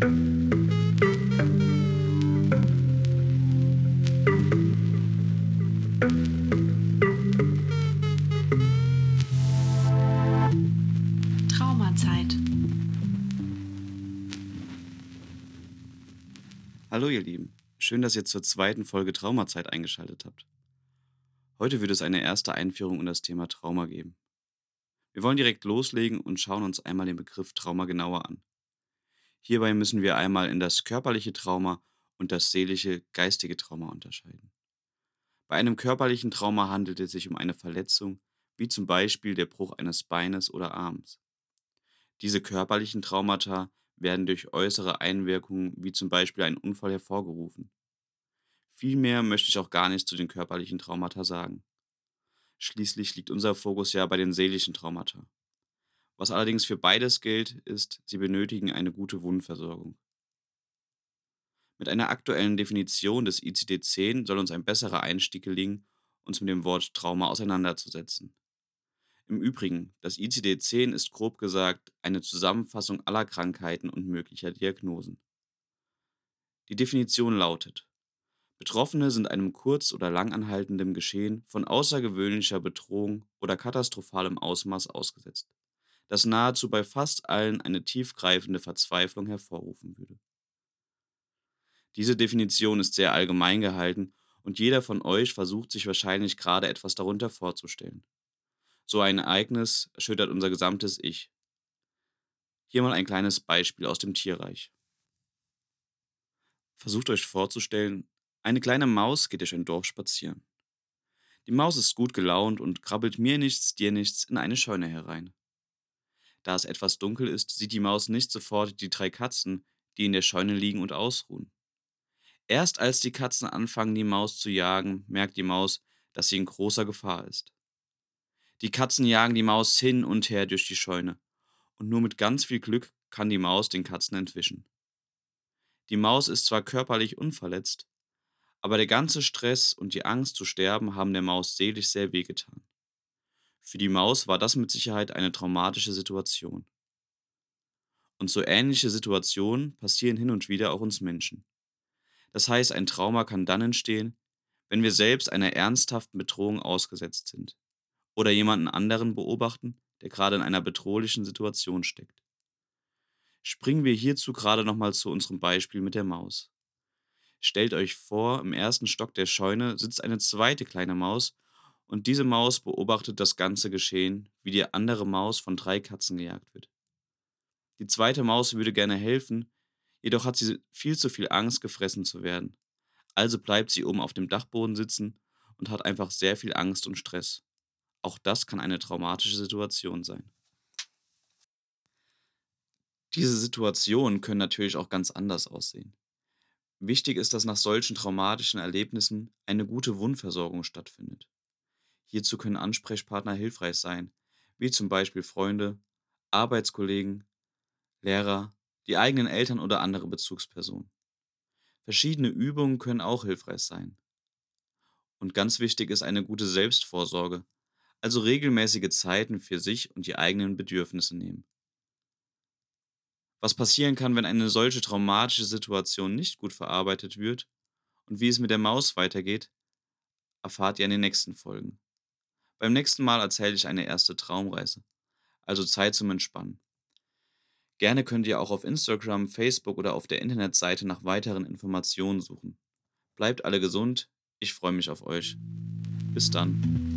Traumazeit. Hallo ihr Lieben, schön, dass ihr zur zweiten Folge Traumazeit eingeschaltet habt. Heute wird es eine erste Einführung in das Thema Trauma geben. Wir wollen direkt loslegen und schauen uns einmal den Begriff Trauma genauer an. Hierbei müssen wir einmal in das körperliche Trauma und das seelische, geistige Trauma unterscheiden. Bei einem körperlichen Trauma handelt es sich um eine Verletzung, wie zum Beispiel der Bruch eines Beines oder Arms. Diese körperlichen Traumata werden durch äußere Einwirkungen wie zum Beispiel ein Unfall hervorgerufen. Vielmehr möchte ich auch gar nichts zu den körperlichen Traumata sagen. Schließlich liegt unser Fokus ja bei den seelischen Traumata. Was allerdings für beides gilt, ist, sie benötigen eine gute Wundversorgung. Mit einer aktuellen Definition des ICD-10 soll uns ein besserer Einstieg gelingen, uns mit dem Wort Trauma auseinanderzusetzen. Im Übrigen, das ICD-10 ist grob gesagt eine Zusammenfassung aller Krankheiten und möglicher Diagnosen. Die Definition lautet, Betroffene sind einem kurz- oder langanhaltenden Geschehen von außergewöhnlicher Bedrohung oder katastrophalem Ausmaß ausgesetzt, das nahezu bei fast allen eine tiefgreifende Verzweiflung hervorrufen würde. Diese Definition ist sehr allgemein gehalten und jeder von euch versucht sich wahrscheinlich gerade etwas darunter vorzustellen. So ein Ereignis erschüttert unser gesamtes Ich. Hier mal ein kleines Beispiel aus dem Tierreich. Versucht euch vorzustellen, eine kleine Maus geht durch ein Dorf spazieren. Die Maus ist gut gelaunt und krabbelt mir nichts, dir nichts in eine Scheune herein. Da es etwas dunkel ist, sieht die Maus nicht sofort die drei Katzen, die in der Scheune liegen und ausruhen. Erst als die Katzen anfangen, die Maus zu jagen, merkt die Maus, dass sie in großer Gefahr ist. Die Katzen jagen die Maus hin und her durch die Scheune, und nur mit ganz viel Glück kann die Maus den Katzen entwischen. Die Maus ist zwar körperlich unverletzt, aber der ganze Stress und die Angst zu sterben haben der Maus seelisch sehr wehgetan. Für die Maus war das mit Sicherheit eine traumatische Situation. Und so ähnliche Situationen passieren hin und wieder auch uns Menschen. Das heißt, ein Trauma kann dann entstehen, wenn wir selbst einer ernsthaften Bedrohung ausgesetzt sind oder jemanden anderen beobachten, der gerade in einer bedrohlichen Situation steckt. Springen wir hierzu gerade nochmal zu unserem Beispiel mit der Maus. Stellt euch vor, im ersten Stock der Scheune sitzt eine zweite kleine Maus und diese Maus beobachtet das ganze Geschehen, wie die andere Maus von drei Katzen gejagt wird. Die zweite Maus würde gerne helfen, jedoch hat sie viel zu viel Angst, gefressen zu werden. Also bleibt sie oben auf dem Dachboden sitzen und hat einfach sehr viel Angst und Stress. Auch das kann eine traumatische Situation sein. Diese Situationen können natürlich auch ganz anders aussehen. Wichtig ist, dass nach solchen traumatischen Erlebnissen eine gute Wundversorgung stattfindet. Hierzu können Ansprechpartner hilfreich sein, wie zum Beispiel Freunde, Arbeitskollegen, Lehrer, die eigenen Eltern oder andere Bezugspersonen. Verschiedene Übungen können auch hilfreich sein. Und ganz wichtig ist eine gute Selbstvorsorge, also regelmäßige Zeiten für sich und die eigenen Bedürfnisse nehmen. Was passieren kann, wenn eine solche traumatische Situation nicht gut verarbeitet wird und wie es mit der Maus weitergeht, erfahrt ihr in den nächsten Folgen. Beim nächsten Mal erzähle ich eine erste Traumreise, also Zeit zum Entspannen. Gerne könnt ihr auch auf Instagram, Facebook oder auf der Internetseite nach weiteren Informationen suchen. Bleibt alle gesund, ich freue mich auf euch. Bis dann.